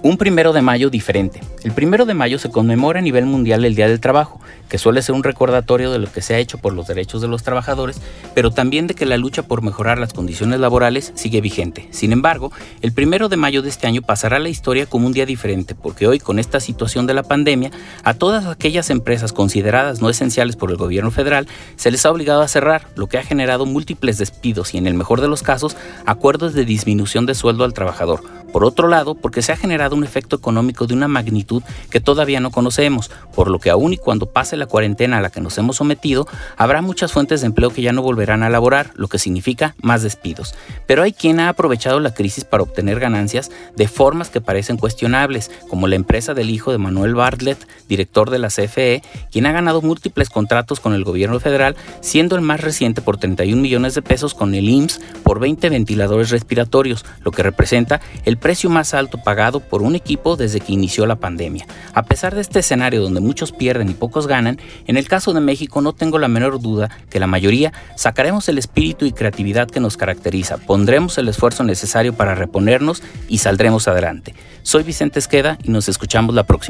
Un primero de mayo diferente. El primero de mayo se conmemora a nivel mundial el Día del Trabajo, que suele ser un recordatorio de lo que se ha hecho por los derechos de los trabajadores, pero también de que la lucha por mejorar las condiciones laborales sigue vigente. Sin embargo, el primero de mayo de este año pasará a la historia como un día diferente, porque hoy, con esta situación de la pandemia, a todas aquellas empresas consideradas no esenciales por el gobierno federal se les ha obligado a cerrar, lo que ha generado múltiples despidos y, en el mejor de los casos, acuerdos de disminución de sueldo al trabajador. Por otro lado, porque se ha generado un efecto económico de una magnitud que todavía no conocemos, por lo que aún y cuando pase la cuarentena a la que nos hemos sometido, habrá muchas fuentes de empleo que ya no volverán a laborar, lo que significa más despidos. Pero hay quien ha aprovechado la crisis para obtener ganancias de formas que parecen cuestionables, como la empresa del hijo de Manuel Bartlett, director de la CFE, quien ha ganado múltiples contratos con el gobierno federal, siendo el más reciente por 31 millones de pesos con el IMSS por 20 ventiladores respiratorios, lo que representa el precio más alto pagado por un equipo desde que inició la pandemia. A pesar de este escenario donde muchos pierden y pocos ganan, en el caso de México no tengo la menor duda que la mayoría sacaremos el espíritu y creatividad que nos caracteriza, pondremos el esfuerzo necesario para reponernos y saldremos adelante. Soy Vicente Esqueda y nos escuchamos la próxima.